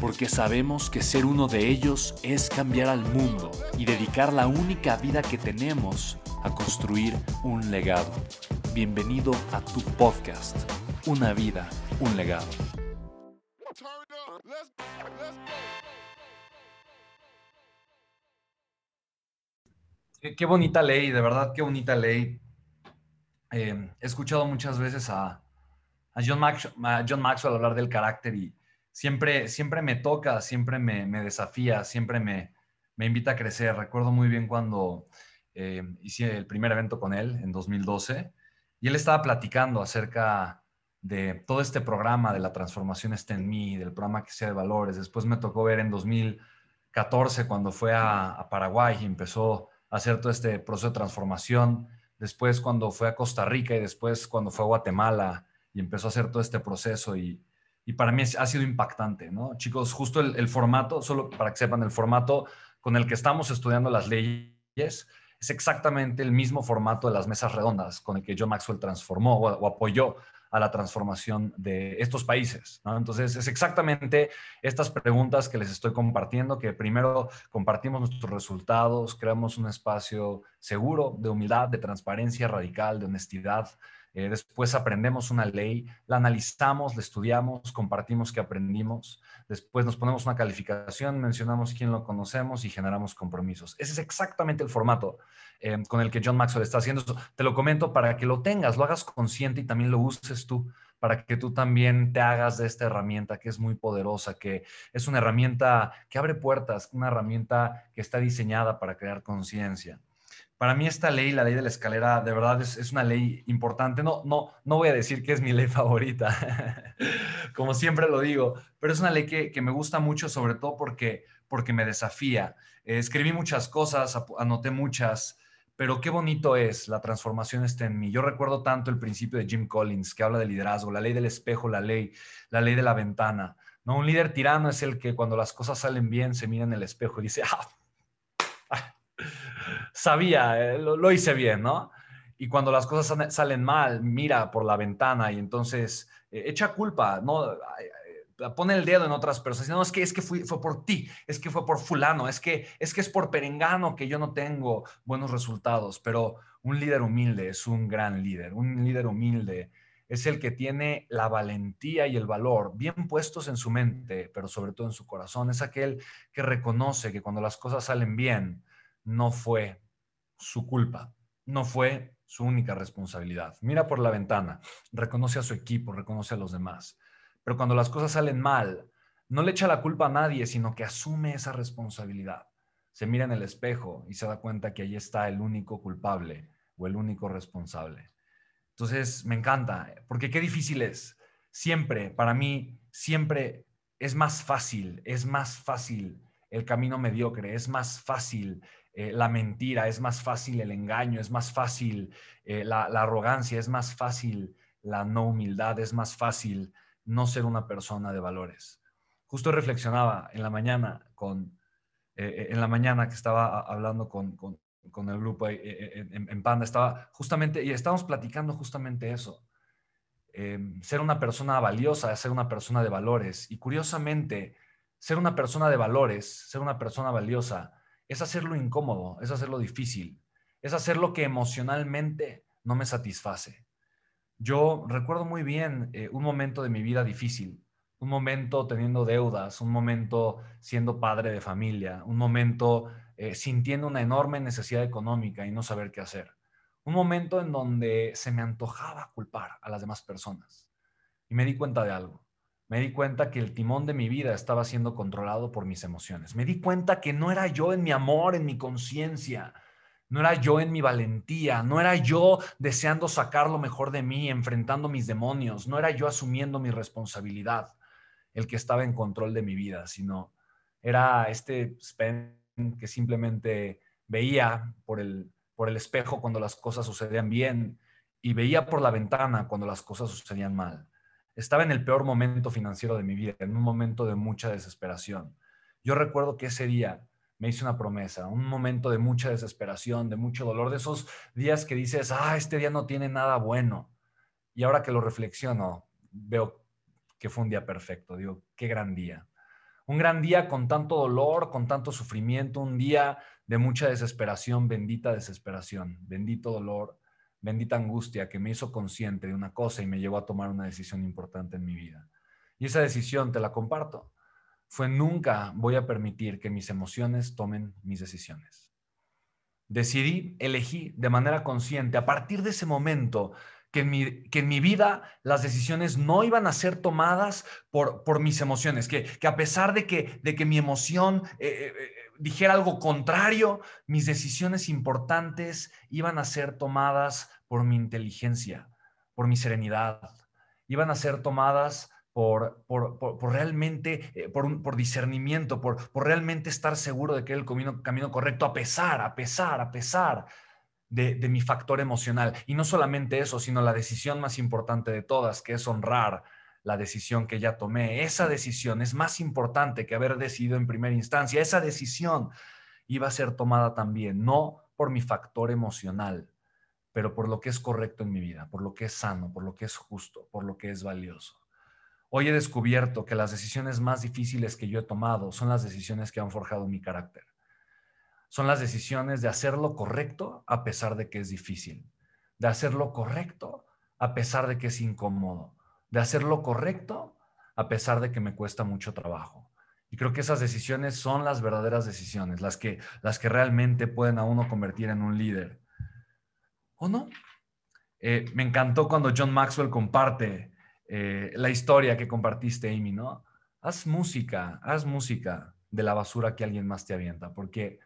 porque sabemos que ser uno de ellos es cambiar al mundo y dedicar la única vida que tenemos a construir un legado. Bienvenido a tu podcast, Una vida, un legado. Qué, bonita ley, de verdad, qué bonita ley. Eh, he escuchado muchas veces a, John, a John Maxwell hablar del carácter y, siempre, siempre me toca, siempre me, desafía, siempre me, invita a crecer. Recuerdo muy bien cuando eh, hice el primer evento con él en 2012 y él estaba platicando acerca de todo este programa de la transformación está en mí, del programa que sea de valores. Después me tocó ver en 2014 cuando fue a Paraguay y empezó a hacer todo este proceso de transformación. Después cuando fue a Costa Rica y después cuando fue a Guatemala y empezó a hacer todo este proceso y y para mí ha sido impactante, ¿no? Chicos, justo el, formato, solo para que sepan, el formato con el que estamos estudiando las leyes es exactamente el mismo formato de las mesas redondas con el que John Maxwell transformó o, apoyó a la transformación de estos países. ¿no? Entonces, es exactamente estas preguntas que les estoy compartiendo, que primero compartimos nuestros resultados, creamos un espacio seguro de humildad, de transparencia radical, de honestidad, eh, después aprendemos una ley, la analizamos, la estudiamos, compartimos que aprendimos. Después nos ponemos una calificación, mencionamos quién lo conocemos y generamos compromisos. Ese es exactamente el formato eh, con el que John Maxwell está haciendo. Te lo comento para que lo tengas, lo hagas consciente y también lo uses tú para que tú también te hagas de esta herramienta que es muy poderosa, que es una herramienta que abre puertas, una herramienta que está diseñada para crear conciencia para mí esta ley, la ley de la escalera, de verdad es, una ley importante. No, no, no voy a decir que es mi ley favorita, como siempre lo digo, pero es una ley que, me gusta mucho, sobre todo porque, porque me desafía. escribí muchas cosas, anoté muchas, pero qué bonito es la transformación está en mí. Yo recuerdo tanto el principio de Jim Collins, que habla de liderazgo, la ley del espejo, la ley, la ley de la ventana. ¿no? Un líder tirano es el que cuando las cosas salen bien se mira en el espejo y dice, ah, sabía, eh, lo, hice bien, ¿no? Y cuando las cosas salen mal, mira por la ventana y entonces eh, echa culpa, ¿no? pone el dedo en otras personas. No, es que, es que fue por ti, es que fue por fulano, es que, es que es por perengano que yo no tengo buenos resultados. Pero un líder humilde es un gran líder. Un líder humilde es el que tiene la valentía y el valor bien puestos en su mente, pero sobre todo en su corazón. Es aquel que reconoce que cuando las cosas salen bien, no fue su culpa, no fue su única responsabilidad. Mira por la ventana, reconoce a su equipo, reconoce a los demás. Pero cuando las cosas salen mal, no le echa la culpa a nadie, sino que asume esa responsabilidad. Se mira en el espejo y se da cuenta que ahí está el único culpable o el único responsable. Entonces, me encanta, porque qué difícil es. Siempre, para mí, siempre es más fácil, es más fácil el camino mediocre, es más fácil eh, la mentira, es más fácil el engaño, es más fácil eh, la, arrogancia, es más fácil la no humildad, es más fácil no ser una persona de valores. Justo reflexionaba en la mañana con, eh, en la mañana que estaba hablando con, el grupo en, en, Panda, estaba justamente, y estábamos platicando justamente eso. ser una persona valiosa, ser una persona de valores. Y curiosamente, ser una persona de valores, ser una persona valiosa, es hacerlo incómodo, es hacerlo difícil, es hacer lo que emocionalmente no me satisface. Yo recuerdo muy bien eh, un momento de mi vida difícil, un momento teniendo deudas, un momento siendo padre de familia, un momento eh, sintiendo una enorme necesidad económica y no saber qué hacer. Un momento en donde se me antojaba culpar a las demás personas. Y me di cuenta de algo. Me di cuenta que el timón de mi vida estaba siendo controlado por mis emociones. Me di cuenta que no era yo en mi amor, en mi conciencia, no era yo en mi valentía, no era yo deseando sacar lo mejor de mí, enfrentando mis demonios, no era yo asumiendo mi responsabilidad el que estaba en control de mi vida, sino era este Spen que simplemente veía por el, por el espejo cuando las cosas sucedían bien y veía por la ventana cuando las cosas sucedían mal. Estaba en el peor momento financiero de mi vida, en un momento de mucha desesperación. Yo recuerdo que ese día me hice una promesa, un momento de mucha desesperación, de mucho dolor, de esos días que dices, ah, este día no tiene nada bueno. Y ahora que lo reflexiono, veo que fue un día perfecto. Digo, qué gran día. Un gran día con tanto dolor, con tanto sufrimiento, un día de mucha desesperación, bendita desesperación, bendito dolor, bendita angustia que me hizo consciente de una cosa y me llevó a tomar una decisión importante en mi vida. Y esa decisión te la comparto. Fue nunca voy a permitir que mis emociones tomen mis decisiones. Decidí, elegí de manera consciente a partir de ese momento que en, mi, que en mi vida las decisiones no iban a ser tomadas por, por mis emociones, que, que a pesar de que, de que mi emoción eh, eh, eh, dijera algo contrario, mis decisiones importantes iban a ser tomadas por mi inteligencia, por mi serenidad, iban a ser tomadas por, por, realmente, por, por discernimiento, por, por realmente estar seguro de que era el camino correcto, a pesar, a pesar, a pesar de, mi factor emocional. Y no solamente eso, sino la decisión más importante de todas, que es honrar la decisión que ya tomé. Esa decisión es más importante que haber decidido en primera instancia. Esa decisión iba a ser tomada también, no por mi factor emocional, pero por lo que es correcto en mi vida, por lo que es sano, por lo que es justo, por lo que es valioso. Hoy he descubierto que las decisiones más difíciles que yo he tomado son las decisiones que han forjado mi carácter son las decisiones de hacer lo correcto a pesar de que es difícil, de hacer lo correcto a pesar de que es incómodo, de hacer lo correcto a pesar de que me cuesta mucho trabajo. Y creo que esas decisiones son las verdaderas decisiones, las que, las que realmente pueden a uno convertir en un líder. ¿O no? Eh, me encantó cuando John Maxwell comparte eh, la historia que compartiste, Amy, ¿no? Haz música, haz música de la basura que alguien más te avienta, porque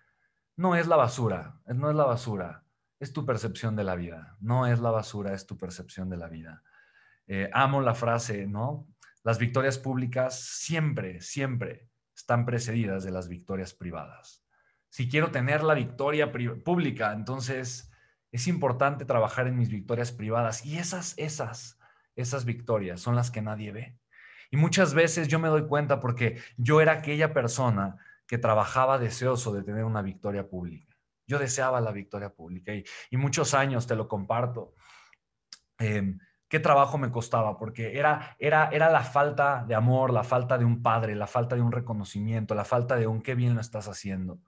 no es la basura, no es la basura, es tu percepción de la vida. No es la basura, es tu percepción de la vida. Eh, amo la frase, ¿no? Las victorias públicas siempre, siempre están precedidas de las victorias privadas. Si quiero tener la victoria pública, entonces es importante trabajar en mis victorias privadas y esas, esas, esas victorias son las que nadie ve. Y muchas veces yo me doy cuenta porque yo era aquella persona que trabajaba deseoso de tener una victoria pública. Yo deseaba la victoria pública y, muchos años te lo comparto. Em, ¿Qué trabajo me costaba? Porque era, era, era la falta de amor, la falta de un padre, la falta de un reconocimiento, la falta de un qué bien lo estás haciendo.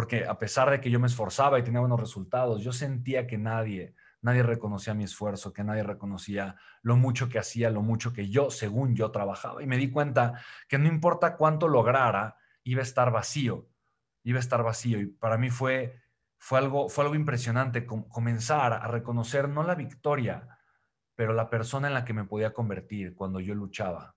Porque a pesar de que yo me esforzaba y tenía buenos resultados, yo sentía que nadie, nadie reconocía mi esfuerzo, que nadie reconocía lo mucho que hacía, lo mucho que yo, según yo, trabajaba. Y me di cuenta que no importa cuánto lograra, iba a estar vacío, iba a estar vacío. Y para mí fue, fue, algo, fue algo impresionante comenzar a reconocer no la victoria, pero la persona en la que me podía convertir cuando yo luchaba.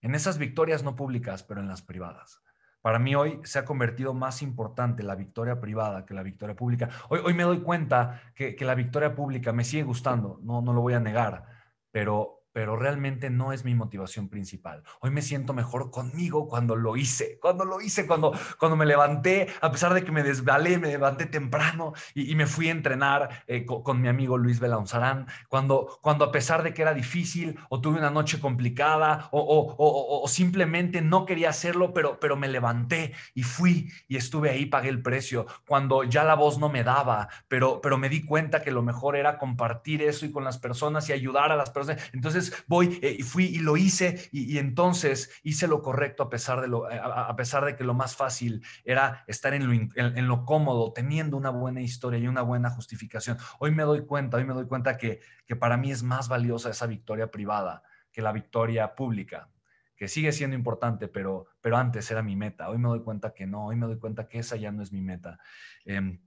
En esas victorias no públicas, pero en las privadas. Para mí hoy se ha convertido más importante la victoria privada que la victoria pública. Hoy, hoy me doy cuenta que, que la victoria pública me sigue gustando, no, no lo voy a negar, pero pero realmente no es mi motivación principal. Hoy me siento mejor conmigo cuando lo hice, cuando lo hice, cuando, cuando me levanté, a pesar de que me desvalé, me levanté temprano y, me fui a entrenar eh, con, mi amigo Luis Belaunzarán, cuando, cuando a pesar de que era difícil o tuve una noche complicada o, simplemente no quería hacerlo, pero, pero me levanté y fui y estuve ahí, pagué el precio, cuando ya la voz no me daba, pero, pero me di cuenta que lo mejor era compartir eso y con las personas y ayudar a las personas. Entonces, voy eh, y fui y lo hice y, entonces hice lo correcto a pesar, de lo, eh, a, pesar de que lo más fácil era estar en lo, en, lo cómodo, teniendo una buena historia y una buena justificación. Hoy me doy cuenta, hoy me doy cuenta que, que para mí es más valiosa esa victoria privada que la victoria pública. que sigue siendo importante, pero, pero antes era mi meta. Hoy me doy cuenta que no, hoy me doy cuenta que esa ya no es mi meta. Em,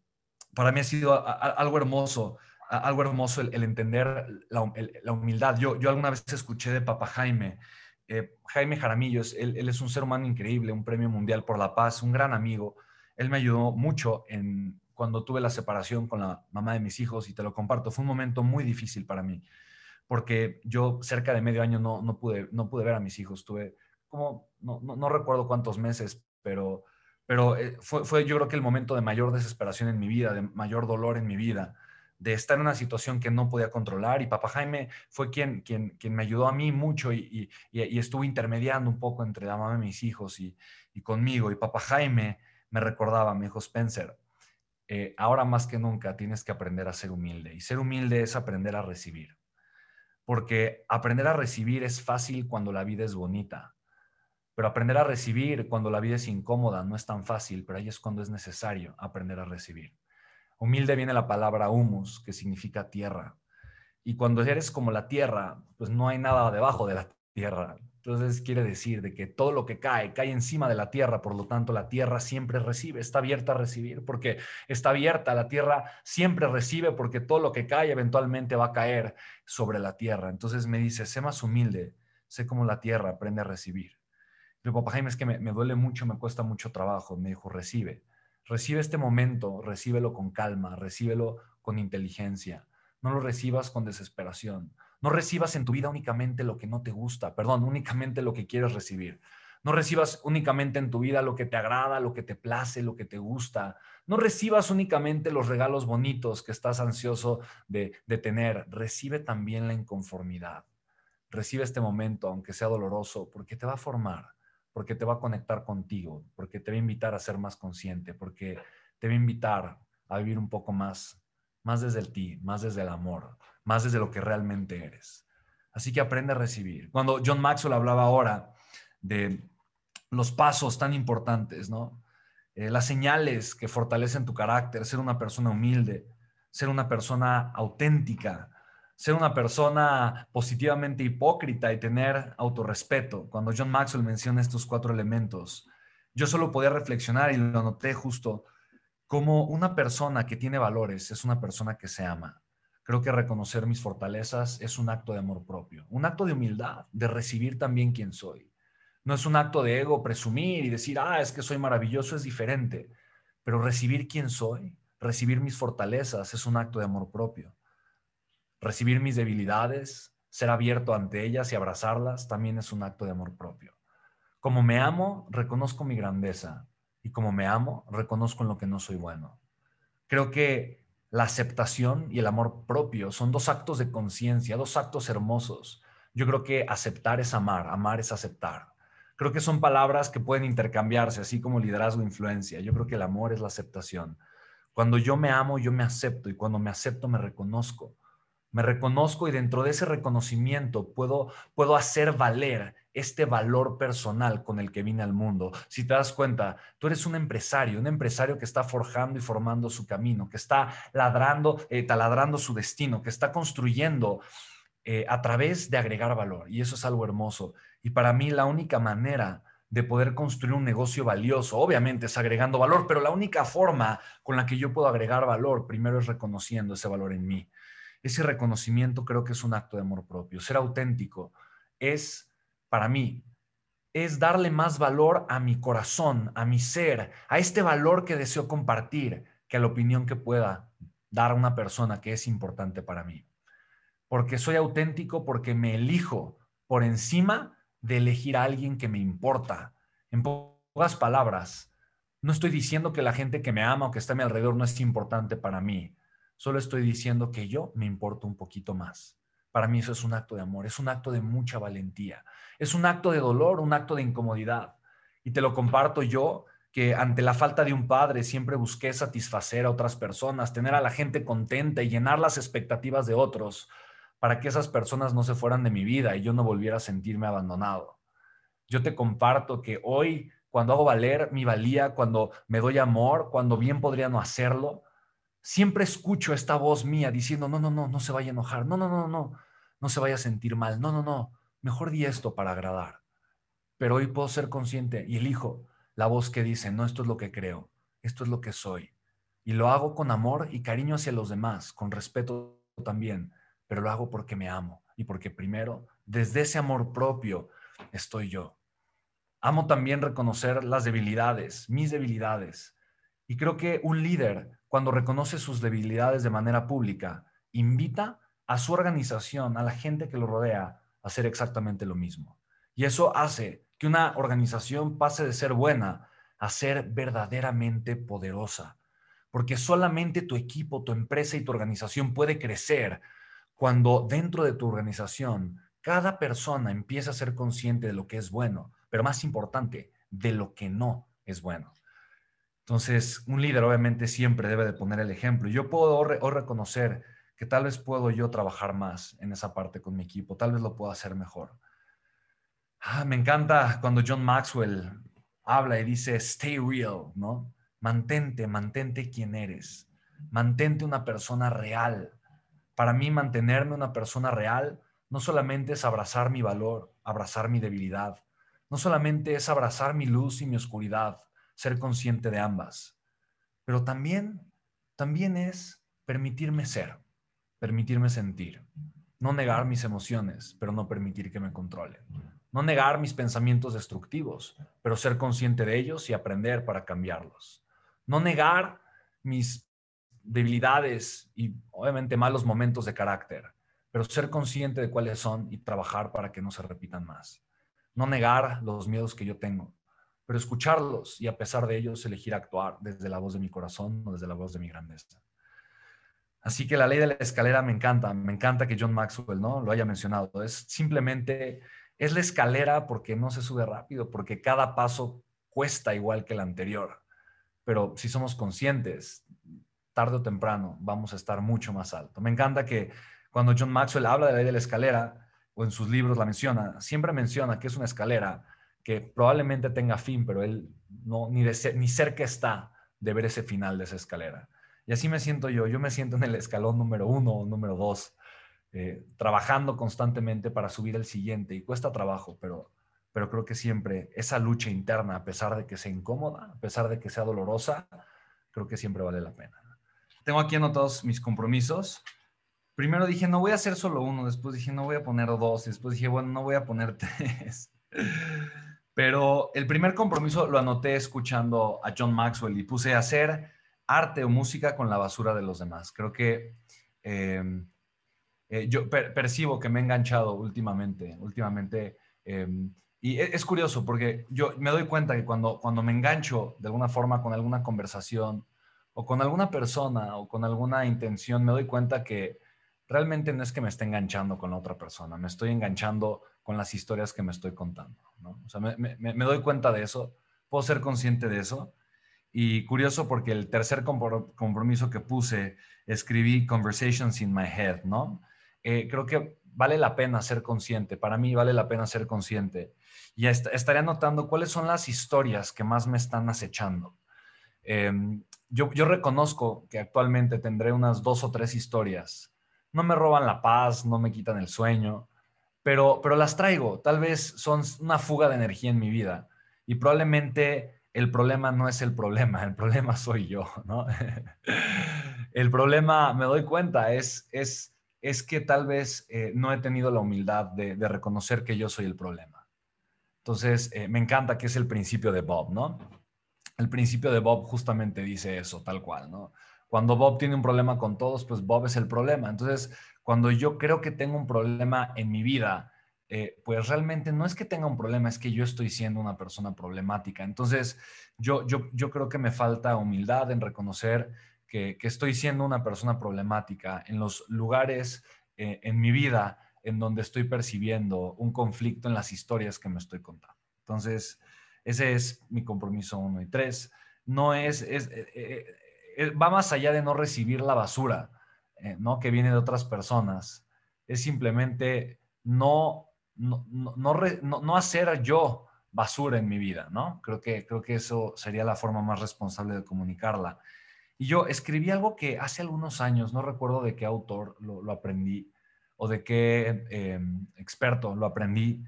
para mí ha sido algo hermoso, algo hermoso el, entender la, humildad. Yo, yo alguna vez escuché de Papa Jaime, eh, Jaime Jaramillo, él, él, es un ser humano increíble, un premio mundial por la paz, un gran amigo. Él me ayudó mucho en, cuando tuve la separación con la mamá de mis hijos y te lo comparto. Fue un momento muy difícil para mí porque yo cerca de medio año no, no, pude, no pude ver a mis hijos. Tuve como, no, no, recuerdo cuántos meses, pero, pero eh, fue, fue, yo creo que el momento de mayor desesperación en mi vida, de mayor dolor en mi vida, de estar en una situación que no podía controlar. Y papá Jaime fue quien, quien, quien me ayudó a mí mucho y, y, y estuvo intermediando un poco entre la mamá de mis hijos y, y conmigo. Y papá Jaime me recordaba, me dijo, Spencer, eh, ahora más que nunca tienes que aprender a ser humilde. Y ser humilde es aprender a recibir porque aprender a recibir es fácil cuando la vida es bonita, pero aprender a recibir cuando la vida es incómoda no es tan fácil, pero ahí es cuando es necesario aprender a recibir. Humilde viene la palabra humus, que significa tierra. Y cuando eres como la tierra, pues no hay nada debajo de la tierra. Entonces quiere decir de que todo lo que cae, cae encima de la tierra, por lo tanto la tierra siempre recibe, está abierta a recibir, porque está abierta, la tierra siempre recibe, porque todo lo que cae eventualmente va a caer sobre la tierra. Entonces me dice, sé más humilde, sé como la tierra, aprende a recibir. Y papá Jaime, es que me, me duele mucho, me cuesta mucho trabajo. Me dijo, recibe, recibe este momento, recíbelo con calma, recíbelo con inteligencia, no lo recibas con desesperación no recibas en tu vida únicamente lo que no te gusta, perdón, únicamente lo que quieres recibir. No recibas únicamente en tu vida lo que te agrada, lo que te place, lo que te gusta. No recibas únicamente los regalos bonitos que estás ansioso de, de tener. Recibe también la inconformidad. Recibe este momento, aunque sea doloroso, porque te va a formar, porque te va a conectar contigo, porque te va a invitar a ser más consciente, porque te va a invitar a vivir un poco más, más desde el ti, más desde el amor, más desde lo que realmente eres. Así que aprende a recibir. Cuando John Maxwell hablaba ahora de los pasos tan importantes, ¿no? Eh, las señales que fortalecen tu carácter, ser una persona humilde, ser una persona auténtica, ser una persona positivamente hipócrita y tener autorrespeto. Cuando John Maxwell menciona estos cuatro elementos, yo solo podía reflexionar y lo noté justo como una persona que tiene valores es una persona que se ama. Creo que reconocer mis fortalezas es un acto de amor propio, un acto de humildad, de recibir también quién soy. No es un acto de ego presumir y decir, ah, es que soy maravilloso, es diferente. Pero recibir quién soy, recibir mis fortalezas es un acto de amor propio. Recibir mis debilidades, ser abierto ante ellas y abrazarlas también es un acto de amor propio. Como me amo, reconozco mi grandeza y como me amo, reconozco en lo que no soy bueno. Creo que la aceptación y el amor propio son dos actos de conciencia, dos actos hermosos. Yo creo que aceptar es amar, amar es aceptar. Creo que son palabras que pueden intercambiarse, así como liderazgo e influencia. Yo creo que el amor es la aceptación. Cuando yo me amo, yo me acepto y cuando me acepto, me reconozco. Me reconozco y dentro de ese reconocimiento puedo, puedo hacer valer este valor personal con el que vine al mundo. Si te das cuenta, tú eres un empresario, un empresario que está forjando y formando su camino, que está ladrando, eh, taladrando su destino, que está construyendo eh, a través de agregar valor. Y eso es algo hermoso. Y para mí la única manera de poder construir un negocio valioso, obviamente es agregando valor, pero la única forma con la que yo puedo agregar valor, primero es reconociendo ese valor en mí. Ese reconocimiento creo que es un acto de amor propio. Ser auténtico es para mí es darle más valor a mi corazón, a mi ser, a este valor que deseo compartir, que a la opinión que pueda dar a una persona que es importante para mí. Porque soy auténtico, porque me elijo por encima de elegir a alguien que me importa. En pocas palabras, no estoy diciendo que la gente que me ama o que está a mi alrededor no es importante para mí. Solo estoy diciendo que yo me importo un poquito más. Para mí eso es un acto de amor, es un acto de mucha valentía, es un acto de dolor, un acto de incomodidad. Y te lo comparto yo, que ante la falta de un padre siempre busqué satisfacer a otras personas, tener a la gente contenta y llenar las expectativas de otros para que esas personas no se fueran de mi vida y yo no volviera a sentirme abandonado. Yo te comparto que hoy, cuando hago valer mi valía, cuando me doy amor, cuando bien podría no hacerlo, siempre escucho esta voz mía diciendo, no, no, no, no se vaya a enojar, no, no, no, no, no se vaya a sentir mal, no, no, no, mejor di esto para agradar. pero hoy puedo ser consciente y elijo la voz que dice, no, esto es lo que creo, esto es lo que soy. Y lo hago con amor y cariño hacia los demás, con respeto también, pero lo hago porque me amo y porque primero, desde ese amor propio, estoy yo. Amo también reconocer las debilidades, mis debilidades. Y creo que un líder, cuando reconoce sus debilidades de manera pública, invita a su organización, a la gente que lo rodea, a hacer exactamente lo mismo. Y eso hace que una organización pase de ser buena a ser verdaderamente poderosa. Porque solamente tu equipo, tu empresa y tu organización puede crecer cuando dentro de tu organización cada persona empieza a ser consciente de lo que es bueno, pero más importante, de lo que no es bueno. Entonces, un líder obviamente siempre debe de poner el ejemplo. Yo puedo o reconocer que tal vez puedo yo trabajar más en esa parte con mi equipo, tal vez lo puedo hacer mejor. Ah, me encanta cuando John Maxwell habla y dice, stay real, ¿no? Mantente, mantente quien eres. Mantente una persona real. Para mí, mantenerme una persona real no solamente es abrazar mi valor, abrazar mi debilidad. No solamente es abrazar mi luz y mi oscuridad, ser consciente de ambas. Pero también, también es permitirme ser, permitirme sentir. No negar mis emociones, pero no permitir que me controlen. No negar mis pensamientos destructivos, pero ser consciente de ellos y aprender para cambiarlos no negar mis debilidades y obviamente malos momentos de carácter, pero ser consciente de cuáles son y trabajar para que no se repitan más. No negar los miedos que yo tengo, pero escucharlos y a pesar de ellos elegir actuar desde la voz de mi corazón o desde la voz de mi grandeza. Así que la ley de la escalera me encanta, me encanta que John Maxwell no lo haya mencionado. Es simplemente es la escalera porque no se sube rápido, porque cada paso cuesta igual que el anterior pero si somos conscientes, tarde o temprano vamos a estar mucho más alto. Me encanta que cuando John Maxwell habla de la ley de la escalera, o en sus libros la menciona, siempre menciona que es una escalera que probablemente tenga fin, pero él no, ni, ni cerca está de ver ese final de esa escalera. Y así me siento yo, yo me siento en el escalón número uno o número dos, eh, trabajando constantemente para subir el siguiente, y cuesta trabajo, pero pero creo que siempre esa lucha interna, a pesar de que sea incómoda, a pesar de que sea dolorosa, creo que siempre vale la pena. Tengo aquí anotados mis compromisos. Primero dije, no voy a hacer solo uno, después dije, no voy a poner dos, después dije, bueno, no voy a poner tres. Pero el primer compromiso lo anoté escuchando a John Maxwell y puse hacer arte o música con la basura de los demás. Creo que em, eh, yo percibo que me he enganchado últimamente, últimamente. Em, y e, es curioso porque yo me doy cuenta que cuando, cuando me engancho de alguna forma con alguna conversación o con alguna persona o con alguna intención, me doy cuenta que realmente no es que me esté enganchando con la otra persona, me estoy enganchando con las historias que me estoy contando. ¿no? O sea, me, doy cuenta de eso, puedo ser consciente de eso. Y curioso porque el tercer compromiso que puse, escribí Conversations in My Head, ¿no? Eh, creo que vale la pena ser consciente, para mí vale la pena ser consciente y estaría notando cuáles son las historias que más me están acechando. Em, yo, reconozco que actualmente tendré unas dos o tres historias. No me roban la paz, no me quitan el sueño, pero, pero las traigo. Tal vez son una fuga de energía en mi vida y probablemente el problema no es el problema, el problema soy yo, ¿no? el problema, me doy cuenta, es, es, es que tal vez eh, no he tenido la humildad de reconocer que yo soy el problema. Entonces, eh, me encanta que es el principio de Bob, ¿no? El principio de Bob justamente dice eso, tal cual, ¿no? Cuando Bob tiene un problema con todos, pues Bob es el problema. Entonces, cuando yo creo que tengo un problema en mi vida, eh, pues realmente no es que tenga un problema, es que yo estoy siendo una persona problemática. Entonces, yo, yo, yo creo que me falta humildad en reconocer que, estoy siendo una persona problemática en los lugares eh, en mi vida en donde estoy percibiendo un conflicto en las historias que me estoy contando. Entonces, ese es mi compromiso uno y tres. No es, es eh, va más allá de no recibir la basura, ¿no? Que viene de otras personas. Es simplemente no, no, no, no, hacer yo basura en mi vida, ¿no? Creo que, creo que eso sería la forma más responsable de comunicarla. Y yo escribí algo que hace algunos años, no recuerdo de qué autor lo, aprendí, o de qué em, experto lo aprendí,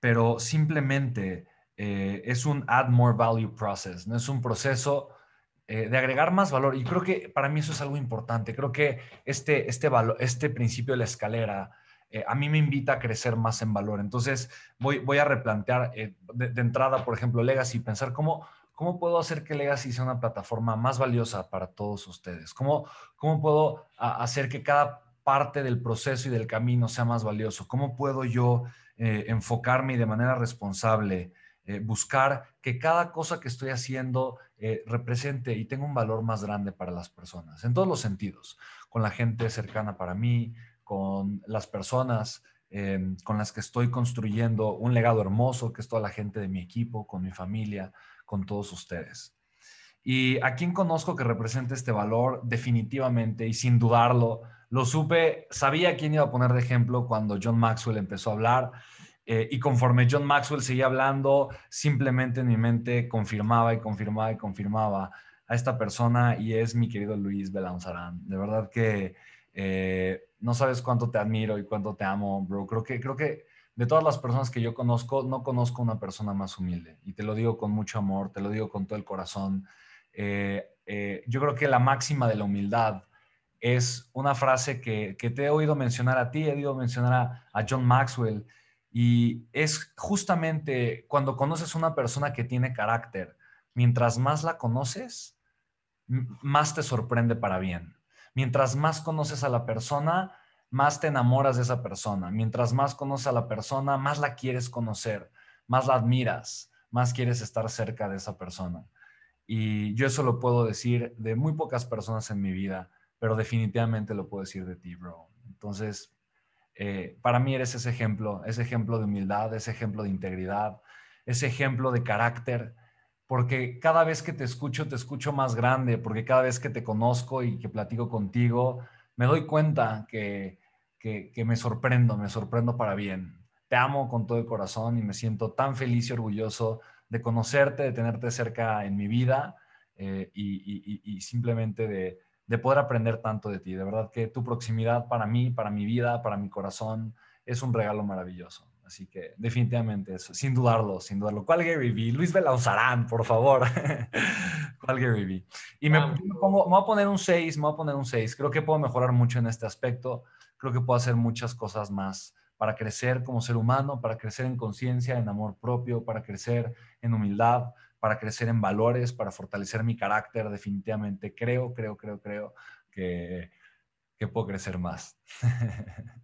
pero simplemente eh, es un add more value process, no es un proceso eh, de agregar más valor. Y creo que para mí eso es algo importante. Creo que este, este, este principio de la escalera eh, a mí me invita a crecer más en valor. Entonces voy, voy a replantear de, de, entrada, por ejemplo, Legacy, pensar cómo, cómo puedo hacer que Legacy sea una plataforma más valiosa para todos ustedes. ¿Cómo, cómo puedo hacer que cada parte del proceso y del camino sea más valioso? ¿Cómo puedo yo enfocarme de manera responsable? Eh, buscar que cada cosa que estoy haciendo eh, represente y tenga un valor más grande para las personas, en todos los sentidos, con la gente cercana para mí, con las personas em, con las que estoy construyendo un legado hermoso, que es toda la gente de mi equipo, con mi familia, con todos ustedes. Y a quien conozco que represente este valor, definitivamente y sin dudarlo, lo supe, sabía quién iba a poner de ejemplo cuando John Maxwell empezó a hablar eh, y conforme John Maxwell seguía hablando, simplemente en mi mente confirmaba y confirmaba y confirmaba a esta persona y es mi querido Luis Belanzarán. De verdad que eh, no sabes cuánto te admiro y cuánto te amo, bro. Creo que, creo que de todas las personas que yo conozco, no conozco una persona más humilde. Y te lo digo con mucho amor, te lo digo con todo el corazón. Eh, yo creo que la máxima de la humildad es una frase que, que, te he oído mencionar a ti, he oído mencionar a, a John Maxwell y es justamente cuando conoces una persona que tiene carácter, mientras más la conoces, más te sorprende para bien. Mientras más conoces a la persona, más te enamoras de esa persona. Mientras más conoces a la persona, más la quieres conocer, más la admiras, más quieres estar cerca de esa persona. Y yo eso lo puedo decir de muy pocas personas en mi vida, pero definitivamente lo puedo decir de ti, bro. Entonces, eh, para mí eres ese ejemplo, ese ejemplo de humildad, ese ejemplo de integridad, ese ejemplo de carácter, porque cada vez que te escucho, te escucho más grande, porque cada vez que te conozco y que platico contigo, me doy cuenta que, que, me sorprendo, me sorprendo para bien. Te amo con todo el corazón y me siento tan feliz y orgulloso de conocerte, de tenerte cerca en mi vida eh, y simplemente de, de poder aprender tanto de ti. De verdad que tu proximidad para mí, para mi vida, para mi corazón, es un regalo maravilloso. Así que definitivamente eso, sin dudarlo, sin dudarlo. ¿Cuál Gary Vee? Luis Belauzarán, por favor. ¿Cuál Gary Vee? Y me, pongo, me voy a poner un 6, me voy a poner un 6. Creo que puedo mejorar mucho en este aspecto. Creo que puedo hacer muchas cosas más para crecer como ser humano, para crecer en conciencia, en amor propio, para crecer en humildad, para crecer en valores, para fortalecer mi carácter, definitivamente creo, creo, creo, creo que, que puedo crecer más.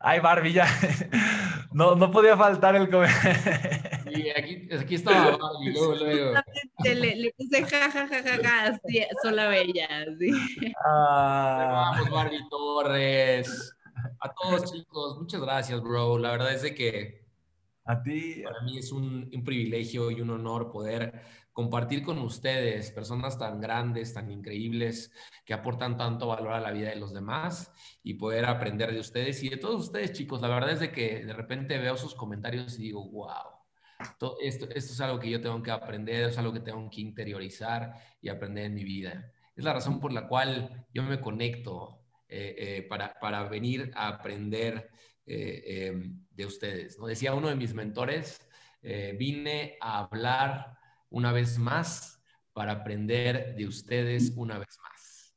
Ay, Barbie, ya. No, no podía faltar el comentario. Sí, aquí, aquí estaba Barbie, luego, luego. Le, le puse ja, ja, ja, ja, ja, sí, sola bella, sí. Ah. Vamos, Barbie Torres. A todos, chicos, muchas gracias, bro. La verdad es de que a ti. Para mí es un, privilegio y un honor poder compartir con ustedes, personas tan grandes, tan increíbles, que aportan tanto valor a la vida de los demás y poder aprender de ustedes y de todos ustedes, chicos. La verdad es de que de repente veo sus comentarios y digo, wow. Esto, esto, es algo que yo tengo que aprender, es algo que tengo que interiorizar y aprender en mi vida. Es la razón por la cual yo me conecto eh, eh, para, para venir a aprender eh, em, de ustedes. ¿no? Decía uno de mis mentores, eh, vine a hablar una vez más para aprender de ustedes una vez más.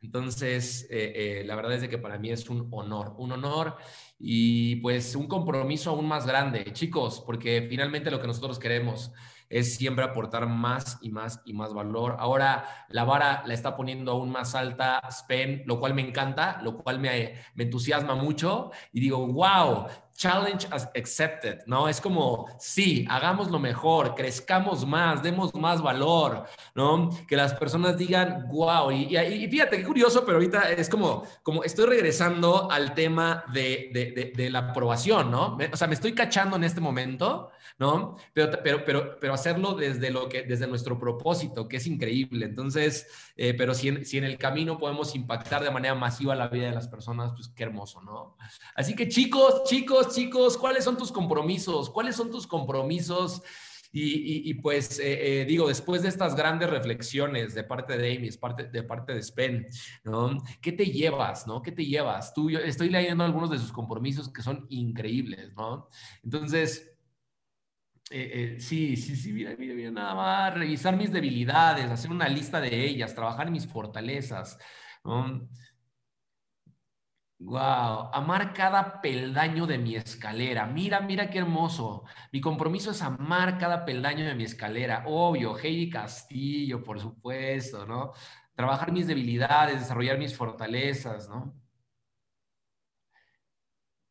Entonces, eh, la verdad es de que para mí es un honor, un honor y pues un compromiso aún más grande, chicos, porque finalmente lo que nosotros queremos es siempre aportar más y más y más valor. Ahora la vara la está poniendo aún más alta Spen, lo cual me encanta, lo cual me, me entusiasma mucho y digo, wow, challenge accepted, ¿no? Es como, sí, hagamos lo mejor, crezcamos más, demos más valor, ¿no? Que las personas digan, wow, y, fíjate qué curioso, pero ahorita es como, como estoy regresando al tema de, de, de, la aprobación, ¿no? O sea, me estoy cachando en este momento, ¿no? Pero, pero, pero, pero hacerlo desde, lo que, desde nuestro propósito, que es increíble. Entonces, eh, pero si en, si en el camino podemos impactar de manera masiva la vida de las personas, pues qué hermoso, ¿no? Así que chicos, chicos, chicos, ¿cuáles son tus compromisos? ¿Cuáles son tus compromisos? Y, pues eh, eh, digo, después de estas grandes reflexiones de parte de Amy, parte, de parte de Spen, ¿no? ¿Qué te llevas, no? ¿Qué te llevas? Tú, yo estoy leyendo algunos de sus compromisos que son increíbles, ¿no? Entonces, Eh, sí, sí, sí, mira, mira, mira, nada más, revisar mis debilidades, hacer una lista de ellas, trabajar mis fortalezas. Wow, amar cada peldaño de mi escalera. Mira, mira qué hermoso. Mi compromiso es amar cada peldaño de mi escalera. Obvio, Heidi Castillo, por supuesto, ¿no? Trabajar mis debilidades, desarrollar mis fortalezas, ¿no?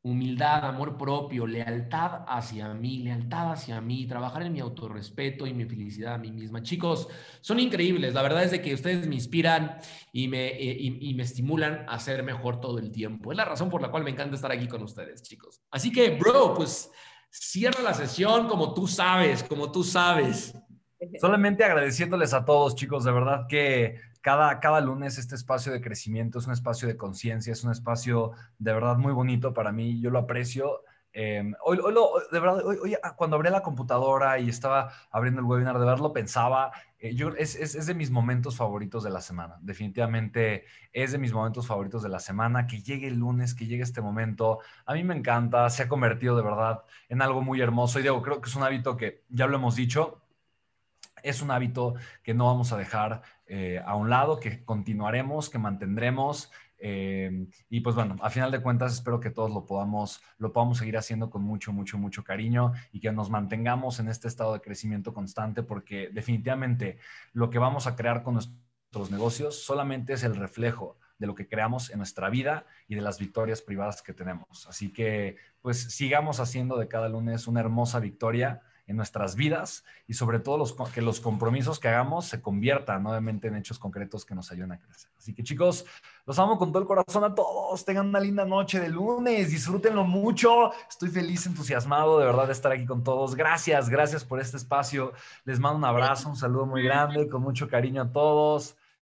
Humildad, amor propio, lealtad hacia mí, lealtad hacia mí, trabajar en mi autorrespeto y mi felicidad a mí misma. Chicos, son increíbles. La verdad es de que ustedes me inspiran y me, eh, y, me estimulan a ser mejor todo el tiempo. Es la razón por la cual me encanta estar aquí con ustedes, chicos. Así que, bro, pues cierra la sesión como tú sabes, como tú sabes. Solamente agradeciéndoles a todos, chicos, de verdad que cada, lunes este espacio de crecimiento es un espacio de conciencia, es un espacio de verdad muy bonito para mí, yo lo aprecio. Em, hoy, hoy de verdad, hoy, ah, cuando abrí la computadora y estaba abriendo el webinar, de verdad lo pensaba. Eh, yo, es, es, de mis momentos favoritos de la semana. Definitivamente es de mis momentos favoritos de la semana. Que llegue el lunes, que llegue este momento. A mí me encanta, se ha convertido de verdad en algo muy hermoso. Y digo, creo que es un hábito que ya lo hemos dicho, es un hábito que no vamos a dejar eh, a un lado, que continuaremos, que mantendremos. Eh, y pues bueno, a final de cuentas espero que todos lo podamos, lo podamos seguir haciendo con mucho, mucho, mucho cariño y que nos mantengamos en este estado de crecimiento constante porque definitivamente lo que vamos a crear con nuestros negocios solamente es el reflejo de lo que creamos en nuestra vida y de las victorias privadas que tenemos. Así que pues sigamos haciendo de cada lunes una hermosa victoria en nuestras vidas y sobre todo los, que los compromisos que hagamos se conviertan nuevamente en hechos concretos que nos ayuden a crecer. Así que chicos, los amo con todo el corazón a todos. Tengan una linda noche de lunes, disfrútenlo mucho. Estoy feliz, entusiasmado de verdad de estar aquí con todos. Gracias, gracias por este espacio. Les mando un abrazo, un saludo muy grande, con mucho cariño a todos.